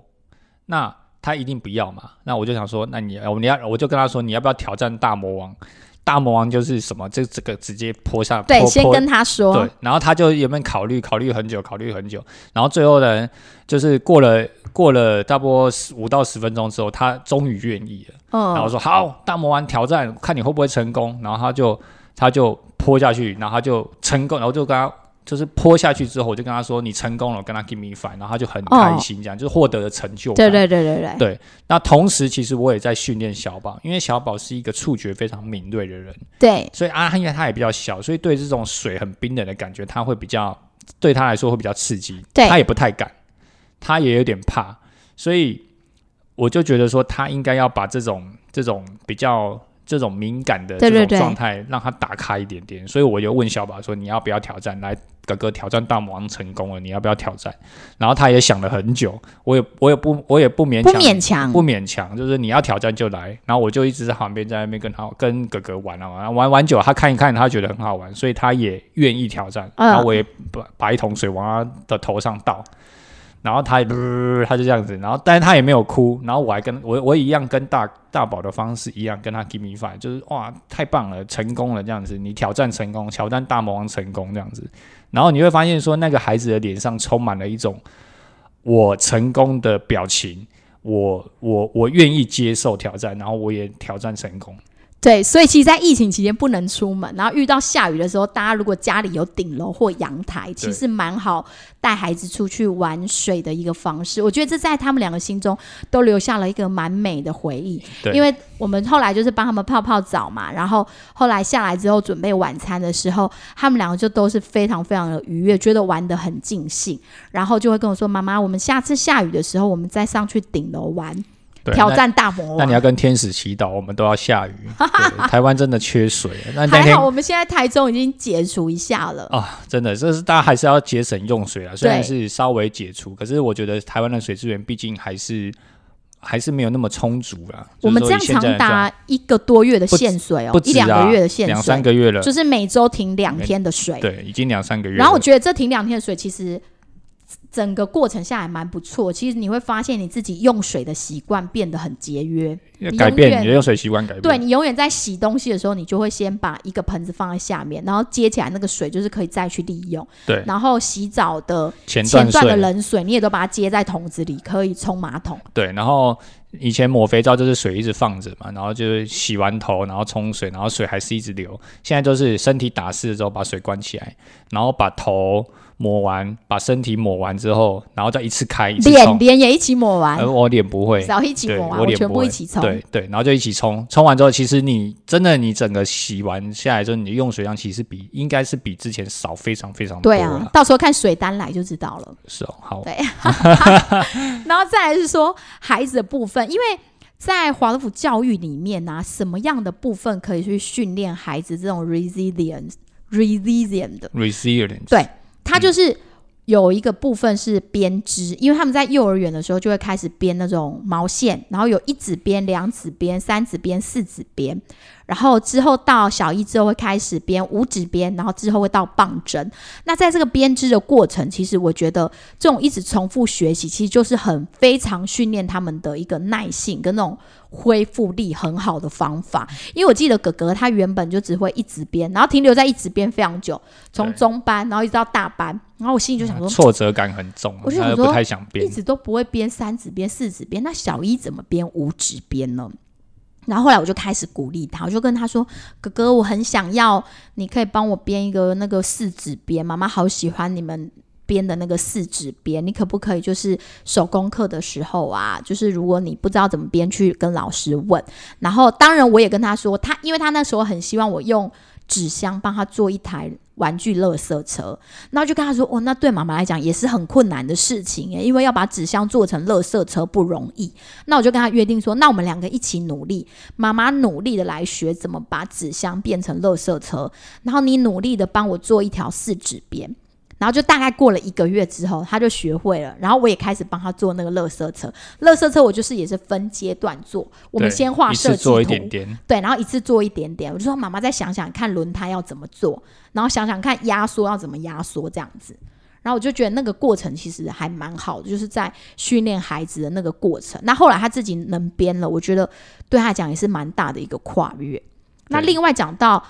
那他一定不要嘛。那我就想说，那你我你要我就跟他说，你要不要挑战大魔王？大魔王就是什么？这这个直接泼下，对，先跟他说对，，然后他就有没有考虑，考虑很久，考虑很久，然后最后呢，就是过了过了差不多五到十分钟之后，他终于愿意了。然后嗯，说好，大魔王挑战，看你会不会成功。然后他就他就泼下去，然后他就成功，然后就跟他就是泼下去之后，我就跟他说你成功了，我跟他 give me five，然后他就很开心，这样、就是获得了成就感。对对对对对，对那同时，其实我也在训练小宝，因为小宝是一个触觉非常敏锐的人，对。所以啊，因为他也比较小，所以对这种水很冰冷的感觉，他会比较对他来说会比较刺激，对。他也不太敢，他也有点怕，所以我就觉得说他应该要把这种这种比较这种敏感的这种状态让他打开一点点，所以我就问小宝说你要不要挑战？来，哥哥挑战大魔王成功了，你要不要挑战？然后他也想了很久，我也我也不我也不勉强不强勉强，不勉强，就是你要挑战就来。然后我就一直在旁边在那边跟他跟哥哥玩啊玩玩玩久了，他看一看，他觉得很好玩，所以他也愿意挑战。嗯然后我也把把一桶水往他的头上倒，然后他也他就这样子，然后但是他也没有哭，然后我还跟我我一样跟大大宝的方式一样跟他 give me five，就是哇太棒了，成功了这样子，你挑战成功，挑战大魔王成功这样子，然后你会发现说那个孩子的脸上充满了一种我成功的表情，我我我愿意接受挑战，然后我也挑战成功。对，所以其实，在疫情期间不能出门，然后遇到下雨的时候，大家如果家里有顶楼或阳台，其实蛮好带孩子出去玩水的一个方式。我觉得这在他们两个心中都留下了一个蛮美的回忆。对因为我们后来就是帮他们泡泡澡嘛，然后后来下来之后准备晚餐的时候，他们两个就都是非常非常的愉悦，觉得玩得很尽兴，然后就会跟我说：“妈妈，我们下次下雨的时候，我们再上去顶楼玩，对挑战大魔王。”那你要跟天使祈祷，我们都要下雨。对台湾真的缺水，那那还好，我们现在台中已经解除一下了。啊，真的，这是大家还是要节省用水啊。虽然是稍微解除，可是我觉得台湾的水资源毕竟还是还是没有那么充足啦。我们这样长达一个多月的限水哦，不止啊一两个月的限两三水，个月了，就是每周停两天的水。对，已经两三个月了。然后我觉得这停两天的水，其实整个过程下来蛮不错。其实你会发现你自己用水的习惯变得很节约。你改变你的用水习惯改变，对你永远在洗东西的时候，你就会先把一个盆子放在下面，然后接起来那个水就是可以再去利用。对然后洗澡的前前段的冷水，你也都把它接在桶子里，可以冲马桶。对，然后以前抹肥皂就是水一直放着嘛，然后就是洗完头，然后冲水，然后水还是一直流。现在就是身体打湿了之后把水关起来，然后把头抹完，把身体抹完之后，然后再一次开一次脸。脸也一起抹完而，我脸不会，少一起抹完，全我脸不会部一起冲。对对，然后就一起冲，冲完之后，其实你真的你整个洗完下来之后，你的用水量其实比应该是比之前少非常非常多了。对啊，到时候看水单来就知道了。是哦，好，对 然后再来是说孩子的部分，因为在华德福教育里面呢、什么样的部分可以去训练孩子这种 resilience resilience 的？resilience，对，它就是有一个部分是编织，因为他们在幼儿园的时候就会开始编那种毛线，然后有一指编、两指编、三指编、四指编，然后之后到小一之后会开始编五指编，然后之后会到棒针。那在这个编织的过程，其实我觉得这种一直重复学习，其实就是很非常训练他们的一个耐性跟那种恢复力很好的方法。因为我记得哥哥他原本就只会一直编，然后停留在一直编非常久，从中班然后一直到大班，然后我心里就想说。挫折感很重，我就想说不太想编一。直都不会编三指编、四指编，那小一怎么编五指编呢？然后后来我就开始鼓励他，我就跟他说：“哥哥，我很想要，你可以帮我编一个那个四指编，妈妈好喜欢你们编的那个四指编，你可不可以就是手工课的时候啊，就是如果你不知道怎么编，去跟老师问。然后当然我也跟他说，他因为他那时候很希望我用纸箱帮他做一台玩具垃圾车，然后就跟他说：“哦，那对妈妈来讲也是很困难的事情耶，因为要把纸箱做成垃圾车不容易。”那我就跟他约定说：“那我们两个一起努力，妈妈努力的来学怎么把纸箱变成垃圾车，然后你努力的帮我做一条四指边。”然后就大概过了一个月之后，他就学会了。然后我也开始帮他做那个乐色车。乐色车我就是也是分阶段做，我们先画一设计图做一，点点，对，然后一次做一点点，我就说妈妈再想想看轮胎要怎么做，然后想想看压缩要怎么压缩这样子。然后我就觉得那个过程其实还蛮好的，就是在训练孩子的那个过程。那后来他自己能编了，我觉得对他来讲也是蛮大的一个跨越。那另外讲到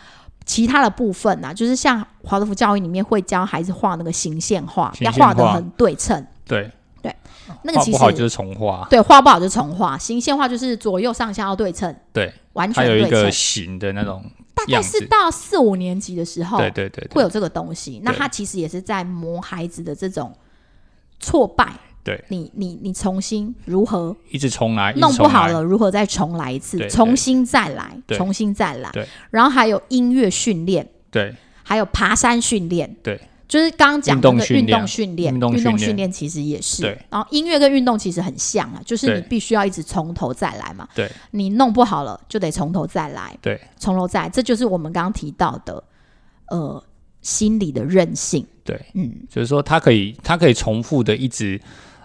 其他的部分呢、就是像华德福教育里面会教孩子画那个形线画，要画的很对称。对对，那个其实画不好就是重画，对画不好就重画，形线画就是左右上下要对称，对，完全有一个。形的那种大概，是到四五年级的时候，对对对对会有这个东西。那他其实也是在磨孩子的这种挫败。对，你你你重新如何一直重来，弄不好了，如何再重来一次，重新再来，重新再来。对。然后还有音乐训练，对。还有爬山训练，对，就是刚刚讲的那个运运动训练运动训练。其实也是。对。然后音乐跟运动其实很像啊，就是你必须要一直从头再来嘛。对。你弄不好了，就得从头再来。对。从头再来，这就是我们刚刚提到的，呃，心理的韧性。对，嗯，就是说它可以它可以重复的一直。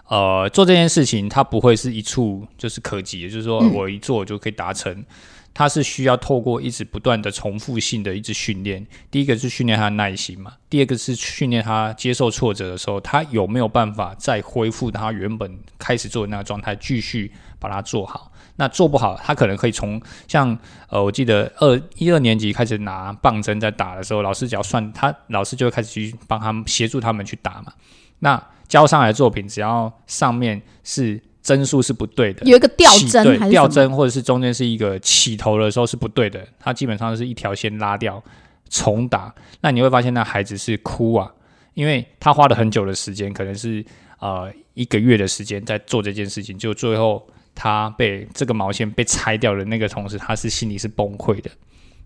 呃，做这件事情，它不会是一触就是可及的，就是说嗯我一做就可以达成。它是需要透过一直不断的重复性的一直训练。第一个是训练他的耐心嘛，第二个是训练他接受挫折的时候，他有没有办法再恢复他原本开始做的那个状态，继续把它做好。那做不好，他可能可以从像呃，我记得二一二年级开始拿棒针在打的时候，老师只要算他，老师就会开始去帮他们协助他们去打嘛。那交上来的作品，只要上面是帧数是不对的，有一个掉针对还是什么掉针，或者是中间是一个起头的时候是不对的，它基本上是一条线拉掉重打。那你会发现那孩子是哭啊，因为他花了很久的时间，可能是呃一个月的时间在做这件事情，就最后他被这个毛线被拆掉的那个同时，他是心里是崩溃的。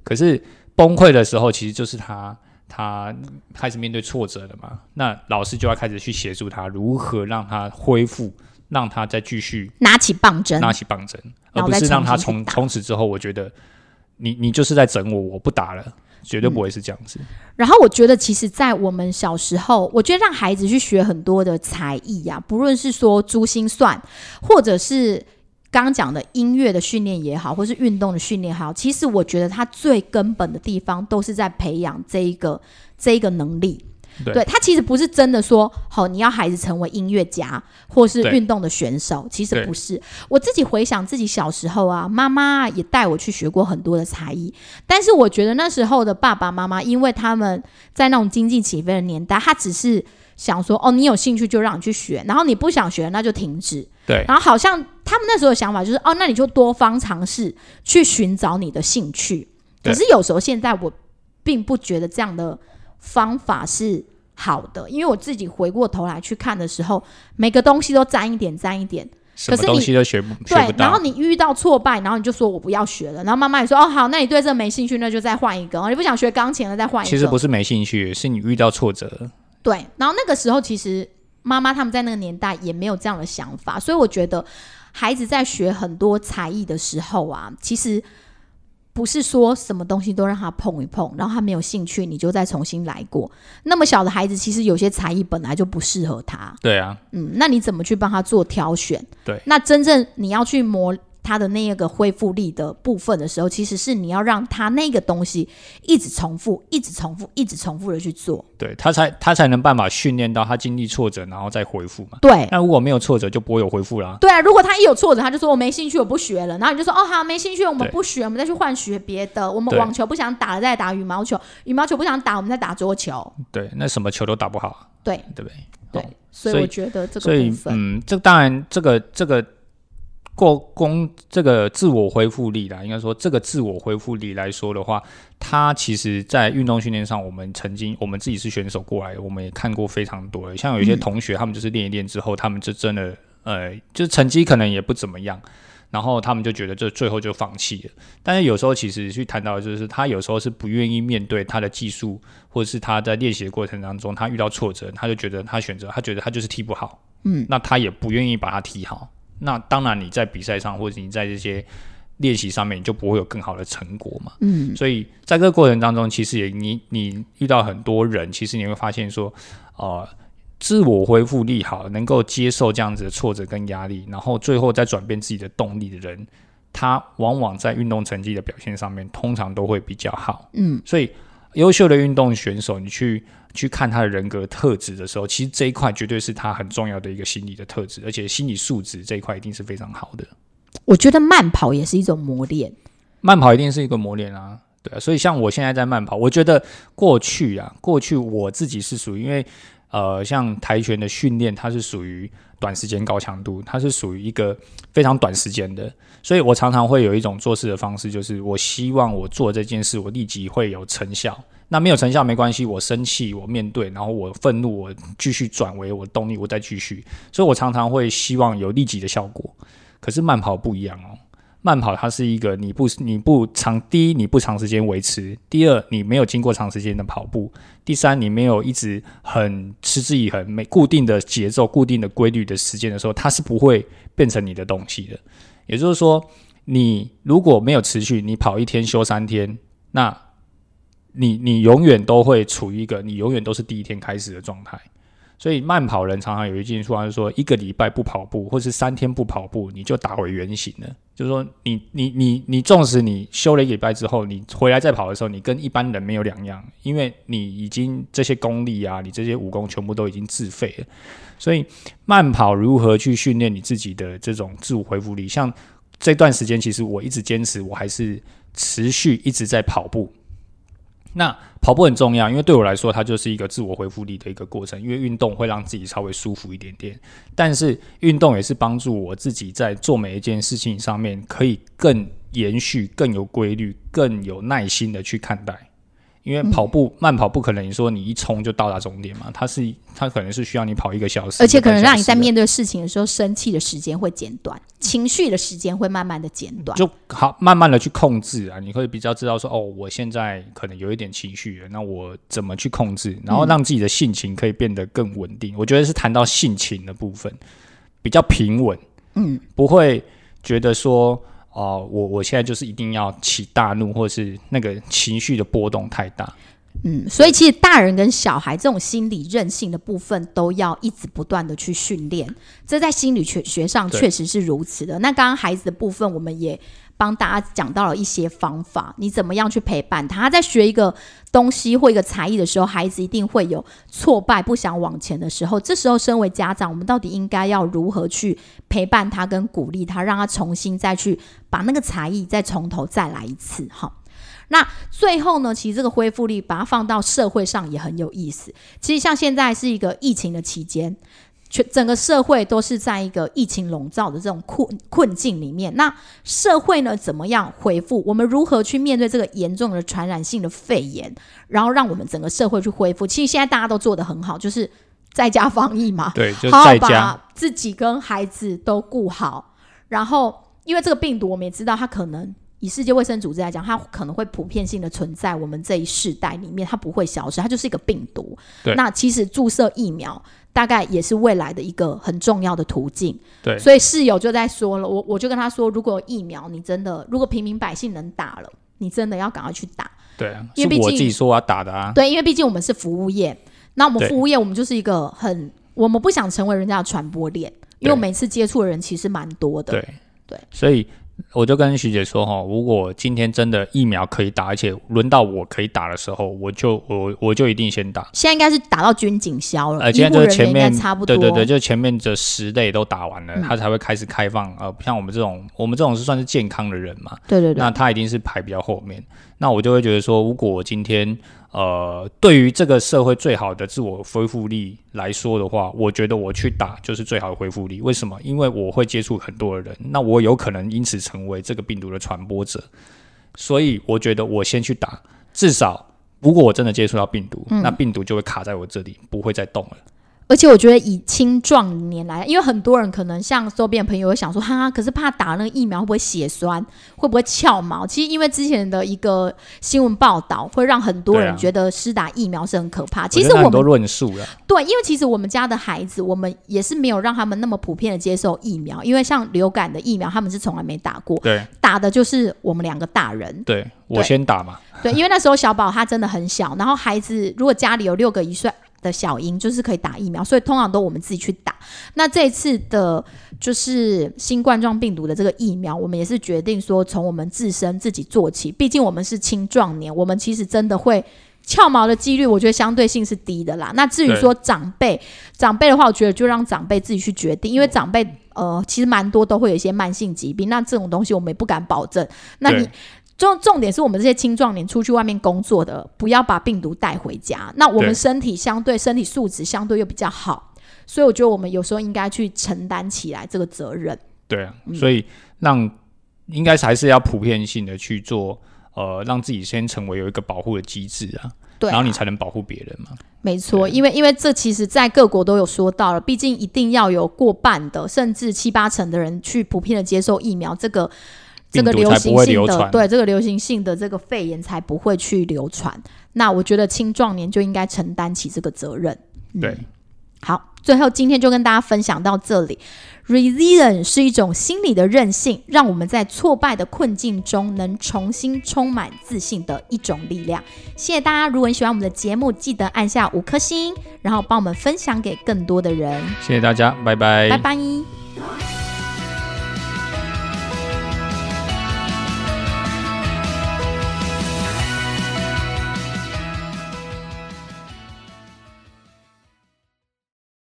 可是崩溃的时候，其实就是他他开始面对挫折了嘛。那老师就要开始去协助他，如何让他恢复，让他再继续拿起棒针，拿起棒针，而不是让他从从此之后，我觉得你你就是在整我，我不打了，绝对不会是这样子。然后我觉得，其实，在我们小时候，我觉得让孩子去学很多的才艺呀、不论是说珠心算，或者是刚刚讲的音乐的训练也好，或是运动的训练也好，其实我觉得它最根本的地方都是在培养这一个这一个能力。对他其实不是真的说，好，你要孩子成为音乐家或是运动的选手，其实不是。我自己回想自己小时候啊，妈妈也带我去学过很多的才艺，但是我觉得那时候的爸爸妈妈，因为他们在那种经济起飞的年代，他只是想说，哦，你有兴趣就让你去学，然后你不想学那就停止。对然后好像他们那时候的想法就是，哦，那你就多方尝试去寻找你的兴趣。可是有时候现在我并不觉得这样的方法是好的，因为我自己回过头来去看的时候，每个东西都沾一点沾一点，可是你东西都学对然后。你遇到挫败，然后你就说我不要学了，然后妈妈也说哦好，那你对这没兴趣，那就再换一个，哦你不想学钢琴了再换一个。其实不是没兴趣，是你遇到挫折了。对，然后那个时候其实妈妈他们在那个年代也没有这样的想法，所以我觉得孩子在学很多才艺的时候啊，其实不是说什么东西都让他碰一碰，然后他没有兴趣，你就再重新来过。那么小的孩子，其实有些才艺本来就不适合他，对啊，嗯，那你怎么去帮他做挑选？对那真正你要去磨他的那一个恢复力的部分的时候，其实是你要让他那个东西一直重复、一直重复、一直重复的去做。对他才他才能办法训练到他经历挫折，然后再恢复嘛。对，那如果没有挫折，就不会有恢复啦。对啊，如果他一有挫折，他就说我没兴趣，我不学了。然后你就说哦好，没兴趣，我们不学，我们再去换学别的。我们网球不想打了，再打羽毛球；羽毛球不想打，我们再打桌球。对，那什么球都打不好，对对不对？对哦，所以我觉得这所以个部分，嗯，这当然这个这个过功这个自我恢复力啦，应该说这个自我恢复力来说的话，它其实在运动训练上，我们曾经我们自己是选手过来的，我们也看过非常多的，像有一些嗯同学，他们就是练一练之后，他们就真的呃，就是成绩可能也不怎么样。然后他们就觉得这最后就放弃了，但是有时候其实去谈到的就是他有时候是不愿意面对他的技术，或者是他在练习的过程当中他遇到挫折，他就觉得他选择他觉得他就是踢不好，嗯，那他也不愿意把它踢好。那当然你在比赛上或者你在这些练习上面，你就不会有更好的成果嘛。嗯，所以在这个过程当中，其实也你你遇到很多人，其实你会发现说，呃，自我恢复力好，能够接受这样子的挫折跟压力，然后最后再转变自己的动力的人，他往往在运动成绩的表现上面，通常都会比较好。嗯，所以优秀的运动选手，你去去看他的人格特质的时候，其实这一块绝对是他很重要的一个心理的特质，而且心理素质这一块一定是非常好的。我觉得慢跑也是一种磨练。慢跑一定是一个磨练啊，对啊，所以像我现在在慢跑，我觉得过去啊，过去我自己是属于，因为呃，像跆拳的训练，它是属于短时间高强度，它是属于一个非常短时间的，所以我常常会有一种做事的方式，就是我希望我做这件事，我立即会有成效。那没有成效没关系，我生气，我面对，然后我愤怒，我继续转为我动力，我再继续。所以我常常会希望有立即的效果。可是慢跑不一样哦，慢跑它是一个你不你不长，第一你不长时间维持，第二你没有经过长时间的跑步，第三你没有一直很持之以恒、没固定的节奏、固定的规律的时间的时候，它是不会变成你的东西的。也就是说，你如果没有持续，你跑一天休三天，那你你永远都会处于一个你永远都是第一天开始的状态。所以慢跑人常常有一句话，就是说一个礼拜不跑步，或是三天不跑步，你就打回原形了。就是说，你你你你，纵使你休了一个礼拜之后，你回来再跑的时候，你跟一般人没有两样，因为你已经这些功力啊，你这些武功全部都已经自废了。所以慢跑如何去训练你自己的这种自我恢复力？像这段时间，其实我一直坚持，我还是持续一直在跑步。那跑步很重要，因为对我来说，它就是一个自我恢复力的一个过程。因为运动会让自己稍微舒服一点点，但是运动也是帮助我自己在做每一件事情上面可以更延续、更有规律、更有耐心的去看待。因为跑步慢跑不可能，你说你一冲就到达终点嘛？它是它可能是需要你跑一个小时，而且可能让你在面对事情的时候，生气的时间会减短，情绪的时间会慢慢的减短，就好慢慢的去控制啊。你会比较知道说，哦，我现在可能有一点情绪，那我怎么去控制，然后让自己的性情可以变得更稳定。我觉得是谈到性情的部分比较平稳，嗯，不会觉得说。哦，我我现在就是一定要起大怒，或者是那个情绪的波动太大。嗯，所以其实大人跟小孩这种心理韧性的部分，都要一直不断的去训练。这在心理学学上确实是如此的。那刚刚孩子的部分，我们也。帮大家讲到了一些方法，你怎么样去陪伴他？他在学一个东西或一个才艺的时候，孩子一定会有挫败、不想往前的时候。这时候，身为家长，我们到底应该要如何去陪伴他、跟鼓励他，让他重新再去把那个才艺再从头再来一次？哈，那最后呢？其实这个恢复力，把它放到社会上也很有意思。其实像现在是一个疫情的期间。全整个社会都是在一个疫情笼罩的这种困困境里面。那社会呢，怎么样回复？我们如何去面对这个严重的传染性的肺炎？然后让我们整个社会去恢复？其实现在大家都做得很好，就是在家防疫嘛，对，就好好把自己跟孩子都顾好。然后，因为这个病毒，我们也知道，它可能以世界卫生组织来讲，它可能会普遍性的存在我们这一世代里面，它不会消失，它就是一个病毒。对，那其实注射疫苗。大概也是未来的一个很重要的途径。对，所以室友就在说了，我我就跟他说，如果疫苗你真的，如果平民百姓能打了，你真的要赶快去打。对啊，因为我自己说要打的啊。对，因为毕竟我们是服务业，那我们服务业，我们就是一个很，我们不想成为人家的传播链，因为每次接触的人其实蛮多的。对对，所以。我就跟徐姐说哈，如果今天真的疫苗可以打，而且轮到我可以打的时候，我就我我就一定先打。现在应该是打到军警消了，呃，现在就是前面差不多，对对对，就前面这十类都打完了，他才会开始开放。呃，像我们这种，我们这种是算是健康的人嘛，对对对，那他一定是排比较后面。那我就会觉得说，如果我今天。呃，对于这个社会最好的自我恢复力来说的话，我觉得我去打就是最好的恢复力。为什么？因为我会接触很多的人，那我有可能因此成为这个病毒的传播者。所以我觉得我先去打，至少如果我真的接触到病毒，那病毒就会卡在我这里，不会再动了。而且我觉得以青壮年来，因为很多人可能像周边的朋友会想说，哈，可是怕打那个疫苗会不会血栓，会不会翘毛？其实因为之前的一个新闻报道，会让很多人觉得施打疫苗是很可怕。其实我们都论述了，对，因为其实我们家的孩子，我们也是没有让他们那么普遍的接受疫苗，因为像流感的疫苗，他们是从来没打过，对，打的就是我们两个大人，对我先打嘛，对，因为那时候小宝他真的很小，然后孩子如果家里有六个一岁。的小婴就是可以打疫苗，所以通常都我们自己去打。那这次的，就是新冠状病毒的这个疫苗，我们也是决定说从我们自身自己做起。毕竟我们是青壮年，我们其实真的会翘毛的几率，我觉得相对性是低的啦。那至于说长辈，长辈的话，我觉得就让长辈自己去决定，因为长辈呃其实蛮多都会有一些慢性疾病，那这种东西我们也不敢保证。那你。重重点是我们这些青壮年出去外面工作的，不要把病毒带回家。那我们身体相对身体素质相对又比较好，所以我觉得我们有时候应该去承担起来这个责任。对啊，所以让应该还是要普遍性的去做，呃，让自己先成为有一个保护的机制啊，对，然后你才能保护别人嘛。没错，因为因为这其实在各国都有说到了，毕竟一定要有过半的甚至七八成的人去普遍的接受疫苗这个。这个流行性的对这个流行性的这个肺炎才不会去流传。那我觉得青壮年就应该承担起这个责任。对，好，最后今天就跟大家分享到这里。Resilience 是一种心理的韧性，让我们在挫败的困境中能重新充满自信的一种力量。谢谢大家！如果你喜欢我们的节目，记得按下五颗星，然后帮我们分享给更多的人。谢谢大家，拜拜，拜拜。